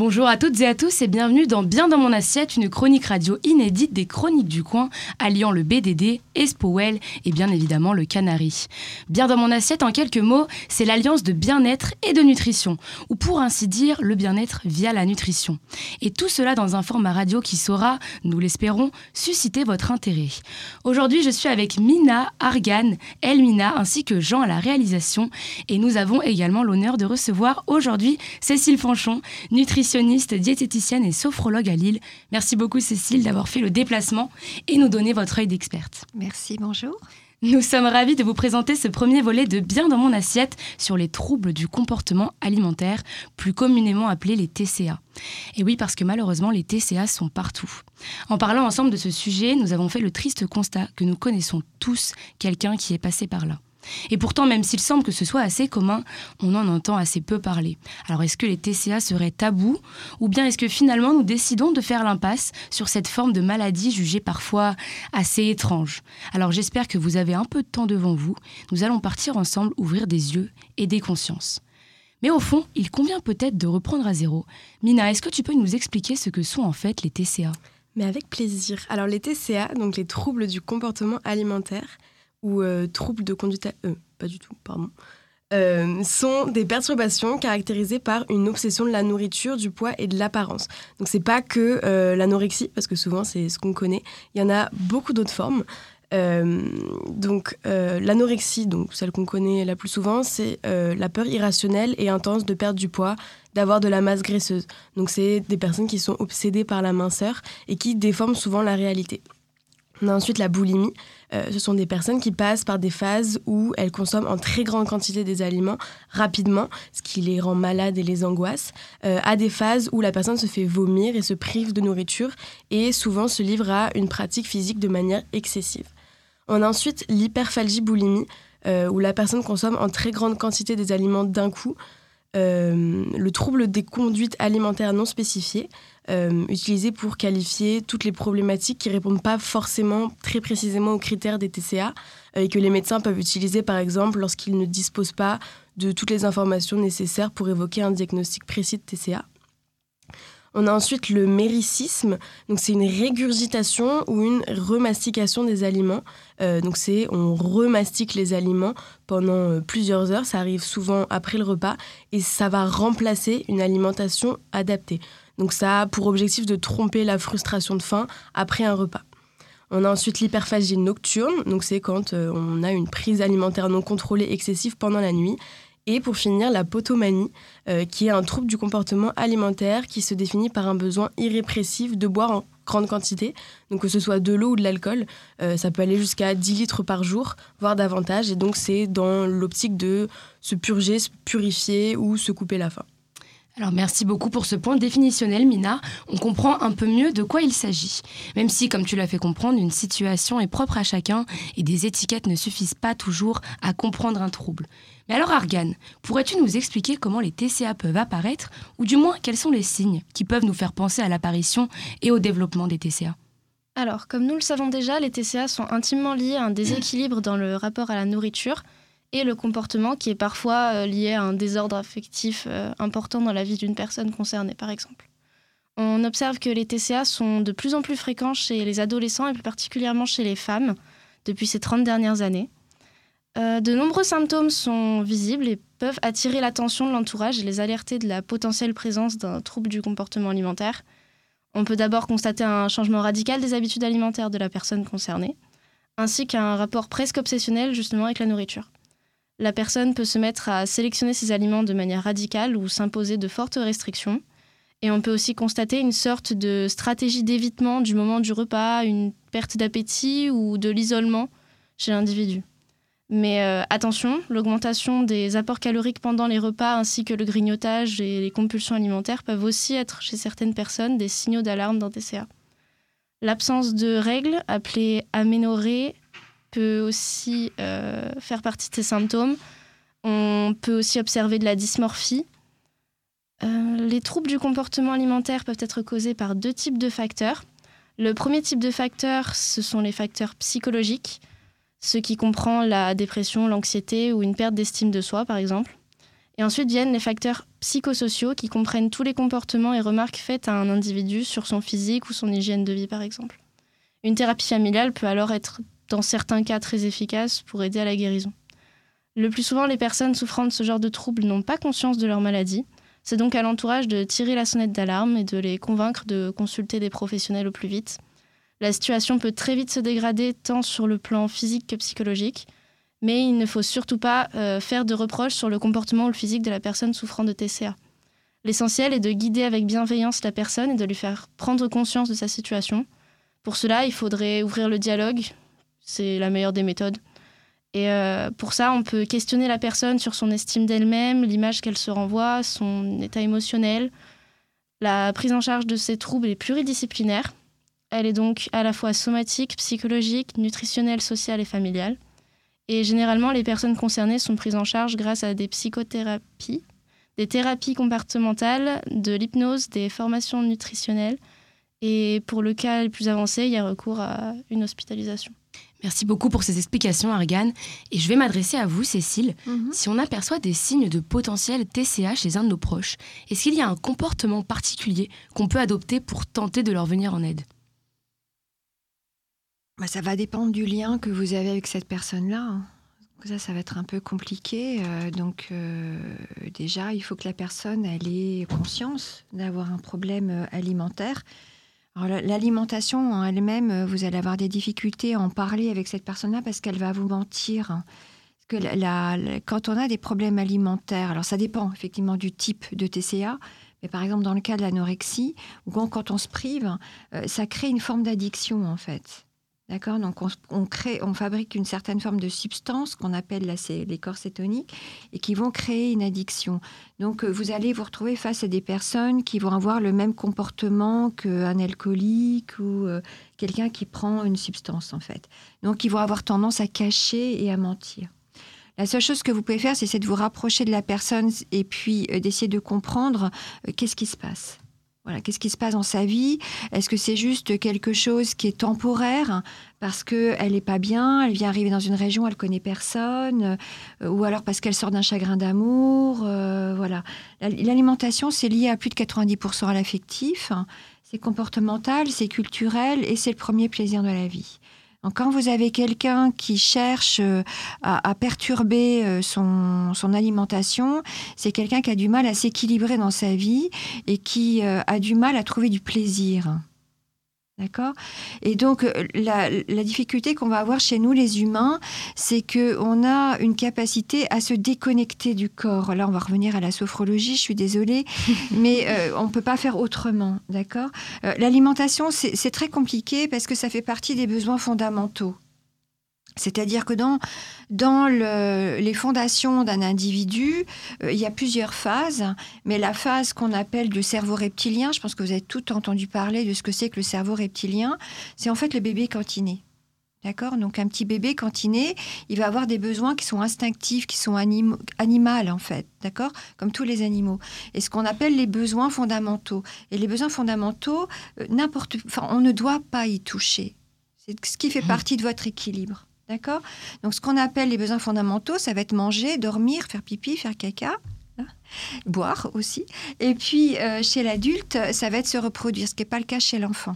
Bonjour à toutes et à tous et bienvenue dans Bien dans mon assiette, une chronique radio inédite des chroniques du coin, alliant le BDD, Espowell et bien évidemment le Canary. Bien dans mon assiette, en quelques mots, c'est l'alliance de bien-être et de nutrition, ou pour ainsi dire, le bien-être via la nutrition. Et tout cela dans un format radio qui saura, nous l'espérons, susciter votre intérêt. Aujourd'hui, je suis avec Mina, Argan, Elmina ainsi que Jean à la réalisation et nous avons également l'honneur de recevoir aujourd'hui Cécile Fanchon, nutritionniste diététicienne et sophrologue à Lille. Merci beaucoup Cécile d'avoir fait le déplacement et nous donner votre œil d'experte. Bonjour. Nous sommes ravis de vous présenter ce premier volet de Bien dans mon assiette sur les troubles du comportement alimentaire, plus communément appelés les TCA. Et oui, parce que malheureusement, les TCA sont partout. En parlant ensemble de ce sujet, nous avons fait le triste constat que nous connaissons tous quelqu'un qui est passé par là. Et pourtant, même s'il semble que ce soit assez commun, on en entend assez peu parler. Alors est-ce que les TCA seraient tabous? Ou bien est-ce que finalement nous décidons de faire l'impasse sur cette forme de maladie jugée parfois assez étrange? Alors j'espère que vous avez un peu de temps devant vous. Nous allons partir ensemble ouvrir des yeux et des consciences. Mais au fond, il convient peut-être de reprendre à zéro. Mina, est-ce que tu peux nous expliquer ce que sont en fait les TCA Mais avec plaisir. Alors les TCA, donc les troubles du comportement alimentaire, ou euh, troubles de conduite, à... euh, pas du tout, pardon, euh, sont des perturbations caractérisées par une obsession de la nourriture, du poids et de l'apparence. Donc c'est pas que euh, l'anorexie, parce que souvent c'est ce qu'on connaît. Il y en a beaucoup d'autres formes. Donc l'anorexie, donc celle qu'on connaît la plus souvent, c'est la peur irrationnelle et intense de perdre du poids, d'avoir de la masse graisseuse. Donc c'est des personnes qui sont obsédées par la minceur et qui déforment souvent la réalité. On a ensuite la boulimie. Euh, ce sont des personnes qui passent par des phases où elles consomment en très grande quantité des aliments rapidement, ce qui les rend malades et les angoisse, euh, à des phases où la personne se fait vomir et se prive de nourriture et souvent se livre à une pratique physique de manière excessive. On a ensuite l'hyperphagie boulimie, euh, où la personne consomme en très grande quantité des aliments d'un coup. le trouble des conduites alimentaires non spécifiées, euh, pour qualifier toutes les problématiques qui répondent pas forcément très précisément aux critères des TCA euh, et que les médecins peuvent utiliser par exemple lorsqu'ils ne disposent pas de toutes les informations nécessaires pour évoquer un diagnostic précis de TCA. On a ensuite le méricisme, donc c'est une régurgitation ou une remastication des aliments. Euh, donc c'est on remastique les aliments pendant euh, plusieurs heures, ça arrive souvent après le repas et ça va remplacer une alimentation adaptée. Donc ça a pour objectif de tromper la frustration de faim après un repas. On a ensuite l'hyperphagie nocturne, donc c'est quand euh, on a une prise alimentaire non contrôlée excessive pendant la nuit. Et pour finir, la potomanie, euh, qui est un trouble du comportement alimentaire qui se définit par un besoin irrépressif de boire en grande quantité, donc que ce soit de l'eau ou de l'alcool, euh, ça peut aller jusqu'à 10 litres par jour, voire davantage, et donc c'est dans l'optique de se purger, se purifier ou se couper la faim. Alors merci beaucoup pour ce point définitionnel, Mina. On comprend un peu mieux de quoi il s'agit. Même si, comme tu l'as fait comprendre, une situation est propre à chacun et des étiquettes ne suffisent pas toujours à comprendre un trouble. Mais alors, Argan, pourrais-tu nous expliquer comment les TCA peuvent apparaître, ou du moins quels sont les signes qui peuvent nous faire penser à l'apparition et au développement des TCA Alors, comme nous le savons déjà, les TCA sont intimement liés à un déséquilibre dans le rapport à la nourriture et le comportement qui est parfois euh, lié à un désordre affectif euh, important dans la vie d'une personne concernée, par exemple. On observe que les TCA sont de plus en plus fréquents chez les adolescents et plus particulièrement chez les femmes depuis ces 30 dernières années. Euh, de nombreux symptômes sont visibles et peuvent attirer l'attention de l'entourage et les alerter de la potentielle présence d'un trouble du comportement alimentaire. On peut d'abord constater un changement radical des habitudes alimentaires de la personne concernée, ainsi qu'un rapport presque obsessionnel justement avec la nourriture la personne peut se mettre à sélectionner ses aliments de manière radicale ou s'imposer de fortes restrictions. Et on peut aussi constater une sorte de stratégie d'évitement du moment du repas, une perte d'appétit ou de l'isolement chez l'individu. Mais euh, attention, l'augmentation des apports caloriques pendant les repas ainsi que le grignotage et les compulsions alimentaires peuvent aussi être chez certaines personnes des signaux d'alarme d'un TCA. L'absence de règles, appelée aménorrhée, peut aussi euh, faire partie de ces symptômes. On peut aussi observer de la dysmorphie. Euh, les troubles du comportement alimentaire peuvent être causés par deux types de facteurs. Le premier type de facteur, ce sont les facteurs psychologiques, ce qui comprend la dépression, l'anxiété ou une perte d'estime de soi, par exemple. Et ensuite viennent les facteurs psychosociaux qui comprennent tous les comportements et remarques faites à un individu sur son physique ou son hygiène de vie par exemple. Une thérapie familiale peut alors être dans certains cas très efficace pour aider à la guérison. Le plus souvent, les personnes souffrant de ce genre de troubles n'ont pas conscience de leur maladie. C'est donc à l'entourage de tirer la sonnette d'alarme et de les convaincre de consulter des professionnels au plus vite. La situation peut très vite se dégrader tant sur le plan physique que psychologique, mais il ne faut surtout pas euh, faire de reproches sur le comportement ou le physique de la personne souffrant de TCA. L'essentiel est de guider avec bienveillance la personne et de lui faire prendre conscience de sa situation. Pour cela, il faudrait ouvrir le dialogue, c'est la meilleure des méthodes. Et euh, pour ça, on peut questionner la personne sur son estime d'elle-même, l'image qu'elle se renvoie, son état émotionnel. La prise en charge de ces troubles est pluridisciplinaire. Elle est donc à la fois somatique, psychologique, nutritionnelle, sociale et familiale. Et généralement, les personnes concernées sont prises en charge grâce à des psychothérapies, des thérapies comportementales, de l'hypnose, des formations nutritionnelles. Et pour le cas le plus avancé, il y a recours à une hospitalisation. Merci beaucoup pour ces explications, Argan. Et je vais m'adresser à vous, Cécile. Mhm. Si on aperçoit des signes de potentiel TCA chez un de nos proches, est-ce qu'il y a un comportement particulier qu'on peut adopter pour tenter de leur venir en aide? Bah, Ça va dépendre du lien que vous avez avec cette personne-là. Hein. Ça, ça va être un peu compliqué. Euh, donc, euh, déjà, il faut que la personne elle ait conscience d'avoir un problème euh, alimentaire. L'alimentation en elle-même, euh, vous allez avoir des difficultés à en parler avec cette personne-là parce qu'elle va vous mentir. que quand on a des problèmes alimentaires, alors ça dépend effectivement du type de TCA, mais par exemple dans le cas de l'anorexie, ou quand on se prive, euh, ça crée une forme d'addiction en fait. D'accord Donc, on, crée, on fabrique une certaine forme de substance qu'on appelle les corps cétoniques et qui vont créer une addiction. Donc, euh, vous allez vous retrouver face à des personnes qui vont avoir le même comportement qu'un alcoolique ou euh, quelqu'un qui prend une substance, en fait. Donc, ils vont avoir tendance à cacher et à mentir. La seule chose que vous pouvez faire, c'est de vous rapprocher de la personne et puis euh, d'essayer de comprendre qu'est-ce qui se passe. Qu'est-ce qui se passe dans sa vie? Est-ce que c'est juste quelque chose qui est temporaire parce qu'elle n'est pas bien, elle vient arriver dans une région, elle connaît personne, euh, ou alors parce qu'elle sort d'un chagrin d'amour euh, Voilà. L'alimentation, c'est lié à plus de 90% à l'affectif, c'est comportemental, c'est culturel et c'est le premier plaisir de la vie quand vous avez quelqu'un qui cherche euh, à, perturber euh, son, alimentation, c'est quelqu'un qui a du mal à s'équilibrer dans sa vie et qui euh, a du mal à trouver du plaisir. D'accord? Et donc, euh, la, difficulté qu'on va avoir chez nous, les humains, c'est qu'on a une capacité à se déconnecter du corps. Là, on va revenir à la sophrologie, je suis désolée, mais euh, on ne peut pas faire autrement. D'accord? Euh, L'alimentation, c'est très compliqué parce que ça fait partie des besoins fondamentaux. C'est-à-dire que dans, dans les fondations d'un individu, euh, il y a plusieurs phases, mais la phase qu'on appelle du cerveau reptilien, je pense que vous avez tout entendu parler de ce que c'est que le cerveau reptilien, c'est en fait le bébé quand il naît. D'accord? Donc un petit bébé quand il naît, il va avoir des besoins qui sont instinctifs, qui sont animaux en fait, d'accord? Comme tous les animaux. Et ce qu'on appelle les besoins fondamentaux. Et les besoins fondamentaux, euh, n'importe, enfin, on ne doit pas y toucher. C'est ce qui fait mmh. partie de votre équilibre. D'accord Donc, ce qu'on appelle les besoins fondamentaux, ça va être manger, dormir, faire pipi, faire caca, hein, boire aussi. Et puis, euh, chez l'adulte, ça va être se reproduire, ce qui n'est pas le cas chez l'enfant.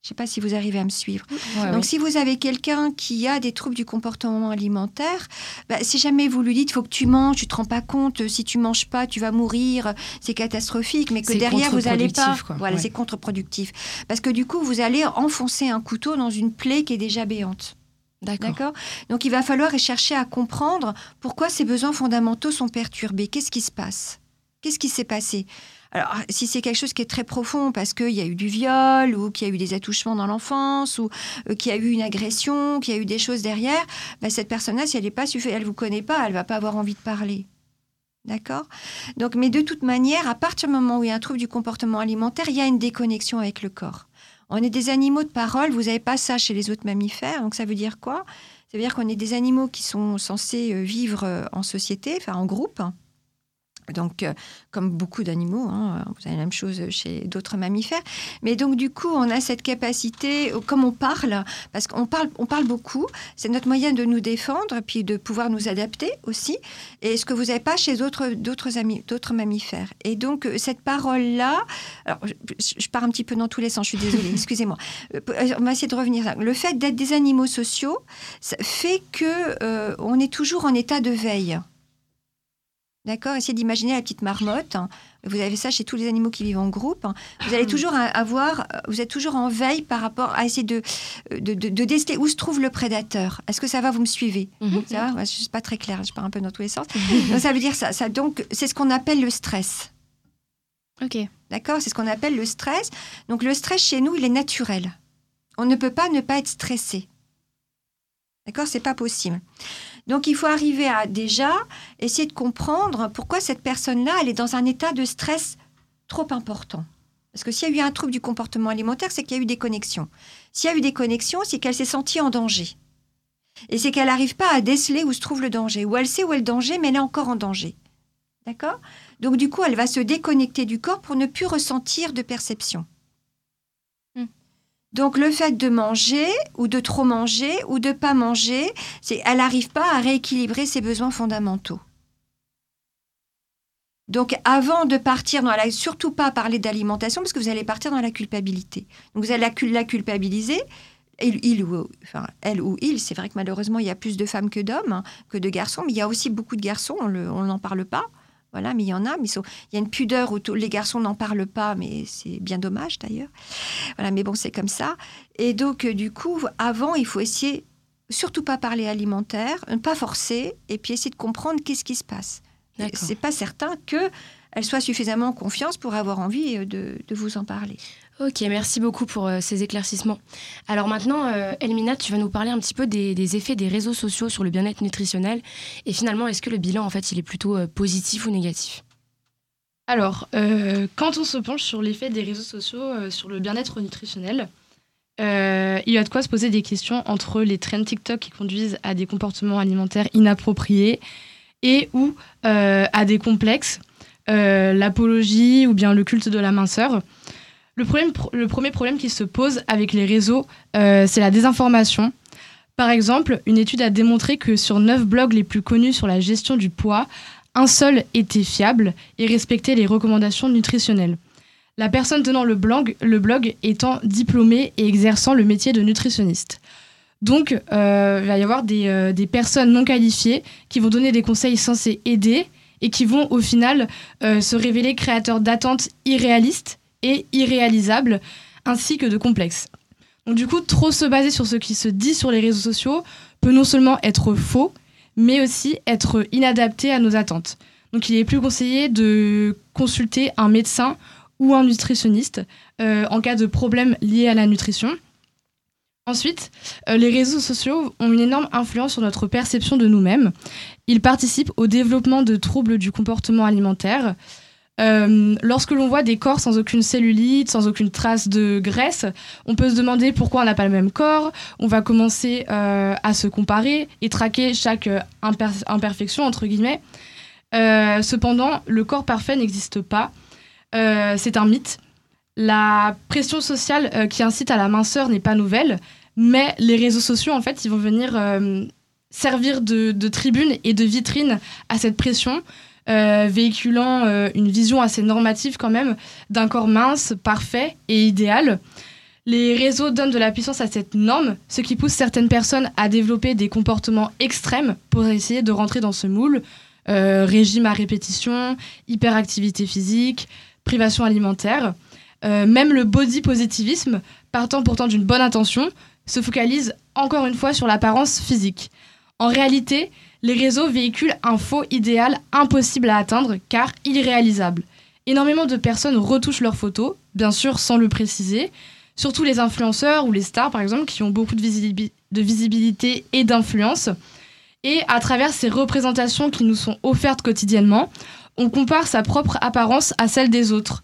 Je ne sais pas si vous arrivez à me suivre. Donc, si vous avez quelqu'un qui a des troubles du comportement alimentaire, bah, si jamais vous lui dites, il faut que tu manges, tu te rends pas compte, si tu manges pas, tu vas mourir, c'est catastrophique, mais que derrière, vous n'allez pas. Voilà, c'est contre-productif. Parce que du coup, vous allez enfoncer un couteau dans une plaie qui est déjà béante. D'accord. Donc il va falloir chercher à comprendre pourquoi ces besoins fondamentaux sont perturbés. Qu'est-ce qui se passe? Qu'est-ce qui s'est passé? Alors, si c'est quelque chose qui est très profond, parce qu'il y a eu du viol, ou qu'il y a eu des attouchements dans l'enfance, ou euh, qu'il y a eu une agression, qu'il y a eu des choses derrière, bah, cette personne-là, si elle n'est pas elle vous connaît pas, elle va pas avoir envie de parler. D'accord? Donc, mais de toute manière, à partir du moment où il y a un trouble du comportement alimentaire, il y a une déconnexion avec le corps. On est des animaux de parole, vous n'avez pas ça chez les autres mammifères, donc ça veut dire quoi? Ça veut dire qu'on est des animaux qui sont censés euh, vivre euh, en société, enfin en groupe. Donc, euh, comme beaucoup d'animaux, hein, vous avez la même chose chez d'autres mammifères. Mais donc, du coup, on a cette capacité, comme on parle, parce qu'on parle, on parle beaucoup, c'est notre moyen de nous défendre, puis de pouvoir nous adapter aussi. Et ce que vous n'avez pas chez d'autres, d'autres, d'autres mammifères. Et donc, euh, cette parole-là, alors, je, pars un petit peu dans tous les sens, je suis désolée, excusez-moi. Euh, on va essayer de revenir. Le fait d'être des animaux sociaux ça fait que on est toujours en état de veille. D'accord Essayez d'imaginer la petite marmotte. Hein. Vous avez ça chez tous les animaux qui vivent en groupe. Hein. Vous allez toujours avoir, vous êtes toujours en veille par rapport à essayer de, de, de, déceler où se trouve le prédateur. Est-ce que ça va Vous me suivez? Mhm. Ça va? Je suis pas très claire, je pars un peu dans tous les sens. donc, ça veut dire ça. ça donc, c'est ce qu'on appelle le stress. Ok. D'accord C'est ce qu'on appelle le stress. Donc, le stress chez nous, il est naturel. On ne peut pas ne pas être stressé. D'accord C'est pas possible. Donc il faut arriver à déjà essayer de comprendre pourquoi cette personne-là, elle est dans un état de stress trop important. Parce que s'il y a eu un trouble du comportement alimentaire, c'est qu'il y a eu des connexions. S'il y a eu des connexions, c'est qu'elle s'est sentie en danger. Et c'est qu'elle n'arrive pas à déceler où se trouve le danger. Ou elle sait où est le danger, mais elle est encore en danger. D'accord? Donc du coup, elle va se déconnecter du corps pour ne plus ressentir de perception. Donc le fait de manger ou de trop manger ou de pas manger, c'est elle n'arrive pas à rééquilibrer ses besoins fondamentaux. Donc avant de partir dans la surtout pas parler d'alimentation parce que vous allez partir dans la culpabilité. Donc vous allez la, culpabiliser il, ou, enfin, elle ou il, c'est vrai que malheureusement il y a plus de femmes que d'hommes, hein, que de garçons, mais il y a aussi beaucoup de garçons, on n'en parle pas. Voilà, mais il y en a, mais il y a une pudeur où les garçons n'en parlent pas, mais c'est bien dommage d'ailleurs. Voilà, mais bon, c'est comme ça. Et donc, euh, du coup, avant, il faut essayer, surtout pas parler alimentaire, ne pas forcer, et puis essayer de comprendre qu'est-ce qui se passe. C'est pas certain qu'elle soit suffisamment en confiance pour avoir envie euh, de vous en parler. Ok, merci beaucoup pour euh, ces éclaircissements. Alors maintenant, euh, Elmina, tu vas nous parler un petit peu des, effets des réseaux sociaux sur le bien-être nutritionnel. Et finalement, est-ce que le bilan, en fait, il est plutôt euh, positif ou négatif? Alors, quand on se penche sur l'effet des réseaux sociaux sur le bien-être nutritionnel, il y a de quoi se poser des questions entre les trends TikTok qui conduisent à des comportements alimentaires inappropriés et ou à des complexes, l'apologie ou bien le culte de la minceur. Le, le premier problème qui se pose avec les réseaux, euh, c'est la désinformation. Par exemple, une étude a démontré que sur 9 blogs les plus connus sur la gestion du poids, un seul était fiable et respectait les recommandations nutritionnelles. La personne tenant le blog, le blog étant diplômée et exerçant le métier de nutritionniste. Donc, euh, il va y avoir des, euh, des, personnes non qualifiées qui vont donner des conseils censés aider et qui vont au final se révéler créateurs d'attentes irréalistes et irréalisable, ainsi que de complexes. Donc du coup, trop se baser sur ce qui se dit sur les réseaux sociaux peut non seulement être faux, mais aussi être inadapté à nos attentes. Donc il est plus conseillé de consulter un médecin ou un nutritionniste euh, en cas de problème lié à la nutrition. Ensuite, euh, les réseaux sociaux ont une énorme influence sur notre perception de nous-mêmes. Ils participent au développement de troubles du comportement alimentaire, euh, lorsque l'on voit des corps sans aucune cellulite, sans aucune trace de graisse, on peut se demander pourquoi on n'a pas le même corps. On va commencer euh, à se comparer et traquer chaque imperfection, entre guillemets. cependant, le corps parfait n'existe pas. C'est un mythe. La pression sociale qui incite à la minceur n'est pas nouvelle, mais les réseaux sociaux, en fait, ils vont venir servir de, tribune et de vitrine à cette pression. Euh, véhiculant euh, une vision assez normative quand même d'un corps mince, parfait et idéal. Les réseaux donnent de la puissance à cette norme, ce qui pousse certaines personnes à développer des comportements extrêmes pour essayer de rentrer dans ce moule. Euh, régime à répétition, hyperactivité physique, privation alimentaire. Même le body positivisme, partant pourtant d'une bonne intention, se focalise encore une fois sur l'apparence physique. En réalité, les réseaux véhiculent un faux idéal impossible à atteindre car irréalisable. Énormément de personnes retouchent leurs photos, bien sûr sans le préciser, surtout les influenceurs ou les stars par exemple qui ont beaucoup de, visibilité et d'influence. Et à travers ces représentations qui nous sont offertes quotidiennement, on compare sa propre apparence à celle des autres.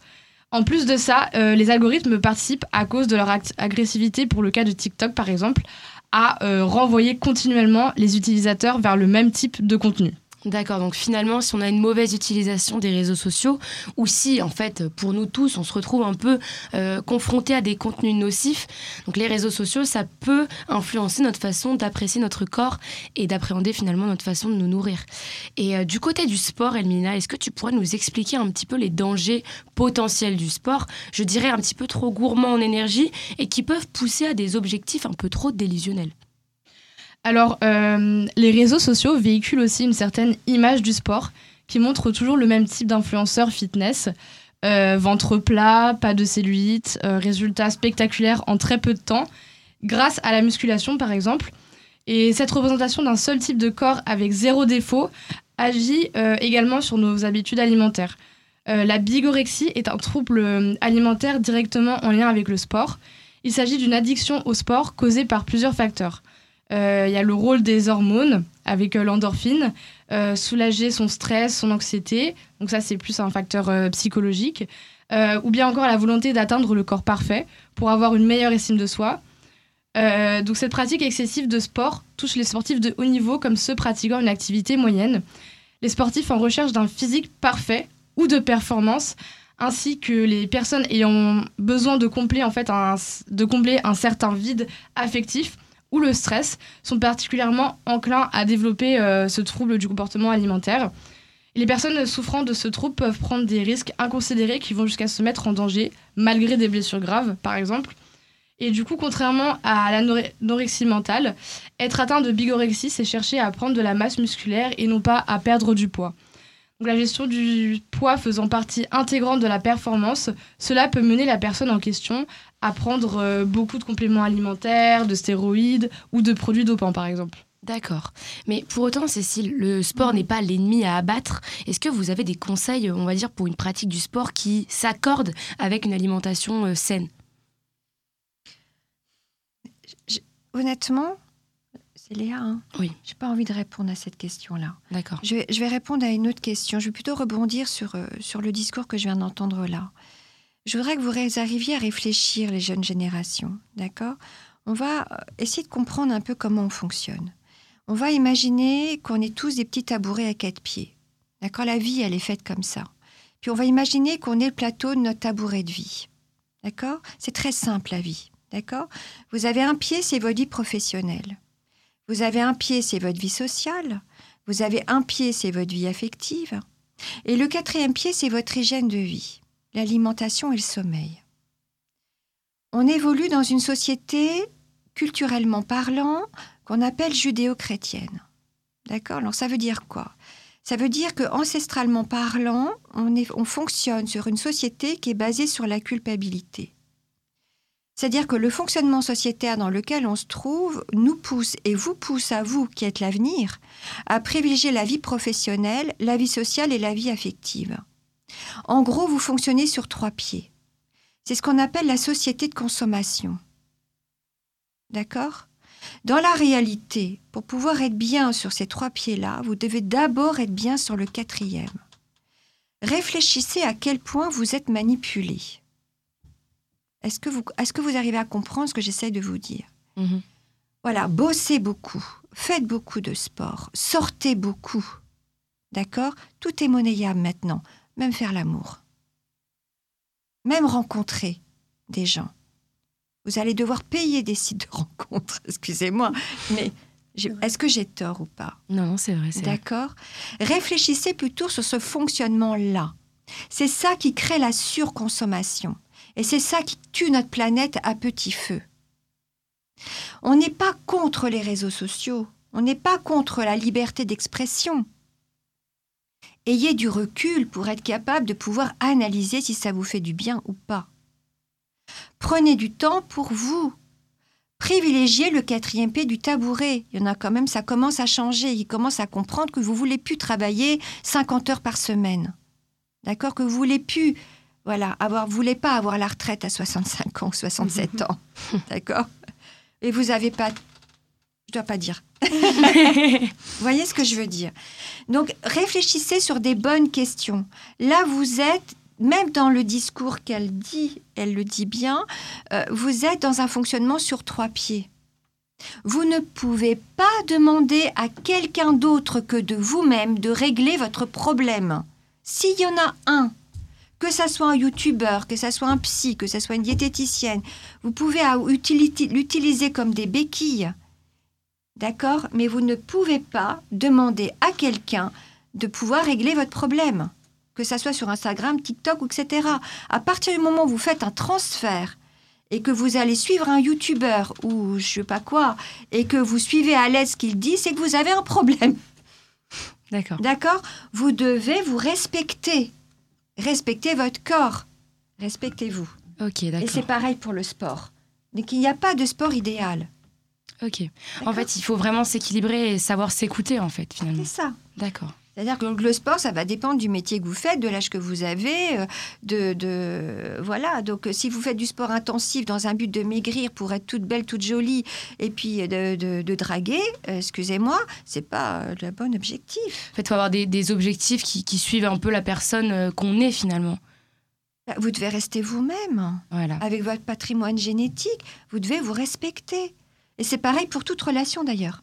En plus de ça, euh, les algorithmes participent à cause de leur agressivité, pour le cas de TikTok par exemple, à euh, renvoyer continuellement les utilisateurs vers le même type de contenu. D'accord, donc finalement, si on a une mauvaise utilisation des réseaux sociaux, ou si, en fait, pour nous tous, on se retrouve un peu euh, confronté à des contenus nocifs, donc les réseaux sociaux, ça peut influencer notre façon d'apprécier notre corps et d'appréhender finalement notre façon de nous nourrir. Et euh, du côté du sport, Elmina, est-ce que tu pourrais nous expliquer un petit peu les dangers potentiels du sport, je dirais un petit peu trop gourmand en énergie, et qui peuvent pousser à des objectifs un peu trop délusionnels alors, euh, les réseaux sociaux véhiculent aussi une certaine image du sport qui montre toujours le même type d'influenceur fitness. Euh, ventre plat, pas de cellulite, euh, résultats spectaculaires en très peu de temps, grâce à la musculation par exemple. Et cette représentation d'un seul type de corps avec zéro défaut agit également sur nos habitudes alimentaires. la bigorexie est un trouble alimentaire directement en lien avec le sport. Il s'agit d'une addiction au sport causée par plusieurs facteurs. Euh, il y a le rôle des hormones avec euh, l'endorphine, euh, soulager son stress, son anxiété. Donc ça, c'est plus un facteur psychologique. ou bien encore la volonté d'atteindre le corps parfait pour avoir une meilleure estime de soi. donc cette pratique excessive de sport touche les sportifs de haut niveau comme ceux pratiquant une activité moyenne. Les sportifs en recherche d'un physique parfait ou de performance, ainsi que les personnes ayant besoin de combler, en fait de combler un certain vide affectif ou le stress sont particulièrement enclins à développer euh, ce trouble du comportement alimentaire. les personnes souffrant de ce trouble peuvent prendre des risques inconsidérés qui vont jusqu'à se mettre en danger, malgré des blessures graves, par exemple. Et du coup, contrairement à l'anorexie mentale, être atteint de bigorexie, c'est chercher à prendre de la masse musculaire et non pas à perdre du poids. Donc, la gestion du poids faisant partie intégrante de la performance, cela peut mener la personne en question à prendre euh, beaucoup de compléments alimentaires, de stéroïdes ou de produits dopants par exemple. D'accord. Mais pour autant, Cécile, le sport n'est pas l'ennemi à abattre. Est-ce que vous avez des conseils, on va dire, pour une pratique du sport qui s'accorde avec une alimentation euh, saine? Honnêtement, c'est Léa. Hein oui. J'ai pas envie de répondre à cette question-là. D'accord. Je, vais répondre à une autre question. Je vais plutôt rebondir sur, euh, sur le discours que je viens d'entendre là. Je voudrais que vous arriviez à réfléchir, les jeunes générations, d'accord? On va euh, essayer de comprendre un peu comment on fonctionne. On va imaginer qu'on est tous des petits tabourets à quatre pieds. D'accord? La vie, elle est faite comme ça. Puis on va imaginer qu'on est le plateau de notre tabouret de vie. D'accord? C'est très simple la vie. D'accord? Vous avez un pied, c'est votre vie professionnelle. Vous avez un pied, c'est votre vie sociale. Vous avez un pied, c'est votre vie affective. Et le quatrième pied, c'est votre hygiène de vie l'alimentation et le sommeil. On évolue dans une société, culturellement parlant, qu'on appelle judéo-chrétienne. D'accord? Alors ça veut dire quoi? Ça veut dire que ancestralement parlant, on, on fonctionne sur une société qui est basée sur la culpabilité. C'est-à-dire que le fonctionnement sociétaire dans lequel on se trouve nous pousse et vous pousse à vous, qui êtes l'avenir, à privilégier la vie professionnelle, la vie sociale et la vie affective. En gros, vous fonctionnez sur trois pieds. C'est ce qu'on appelle la société de consommation. D'accord? Dans la réalité, pour pouvoir être bien sur ces trois pieds-là, vous devez d'abord être bien sur le quatrième. Réfléchissez à quel point vous êtes manipulé. Est-ce que, vous, est que vous arrivez à comprendre ce que j'essaie de vous dire? Mhm. Voilà, bossez beaucoup, faites beaucoup de sport, sortez beaucoup. D'accord? Tout est monnayable maintenant même faire l'amour, même rencontrer des gens. Vous allez devoir payer des sites de rencontres, excusez-moi, mais est-ce que j'ai tort ou pas? Non, c'est vrai. D'accord? Réfléchissez plutôt sur ce fonctionnement-là. C'est ça qui crée la surconsommation. Et c'est ça qui tue notre planète à petit feu. On n'est pas contre les réseaux sociaux, on n'est pas contre la liberté d'expression. Ayez du recul pour être capable de pouvoir analyser si ça vous fait du bien ou pas. Prenez du temps pour vous. Privilégiez le quatrième P du tabouret. Il y en a quand même, ça commence à changer. Il commence à comprendre que vous voulez plus travailler 50 heures par semaine. D'accord? Que vous voulez plus, voilà, avoir, voulez pas avoir la retraite à 65 ans, 67 ans. D'accord? Et vous n'avez pas je dois pas dire. Vous voyez ce que je veux dire? Donc, réfléchissez sur des bonnes questions. Là, vous êtes, même dans le discours qu'elle dit, elle le dit bien, euh, vous êtes dans un fonctionnement sur trois pieds. Vous ne pouvez pas demander à quelqu'un d'autre que de vous-même de régler votre problème. S'il y en a un, que ça soit un youtubeur, que ça soit un psy, que ça soit une diététicienne, vous pouvez l'utiliser comme des béquilles. D'accord? Mais vous ne pouvez pas demander à quelqu'un de pouvoir régler votre problème, que ça soit sur Instagram, TikTok, etc. À partir du moment où vous faites un transfert et que vous allez suivre un youtubeur ou je sais pas quoi, et que vous suivez à l'aise ce qu'il dit, c'est que vous avez un problème. D'accord. D'accord? Vous devez vous respecter. Respectez votre corps. Respectez-vous. Ok, Et d'accord. c'est pareil pour le sport. Donc il n'y a pas de sport idéal. Ok. En fait, il faut vraiment s'équilibrer et savoir s'écouter, en fait, c'est finalement. ça. D'accord. C'est-à-dire que le sport, ça va dépendre du métier que vous faites, de l'âge que vous avez, euh, de, de voilà. Donc, euh, si vous faites du sport intensif dans un but de maigrir pour être toute belle, toute jolie, et puis de, de- de draguer, euh, excusez-moi, c'est pas euh, le bon objectif. En fait, il faut avoir des, des objectifs qui, qui suivent un peu la personne euh, qu'on est, finalement. Bah, Vous devez rester vous-même Voilà. avec votre patrimoine génétique. Vous devez vous respecter. Et c'est pareil pour toute relation d'ailleurs.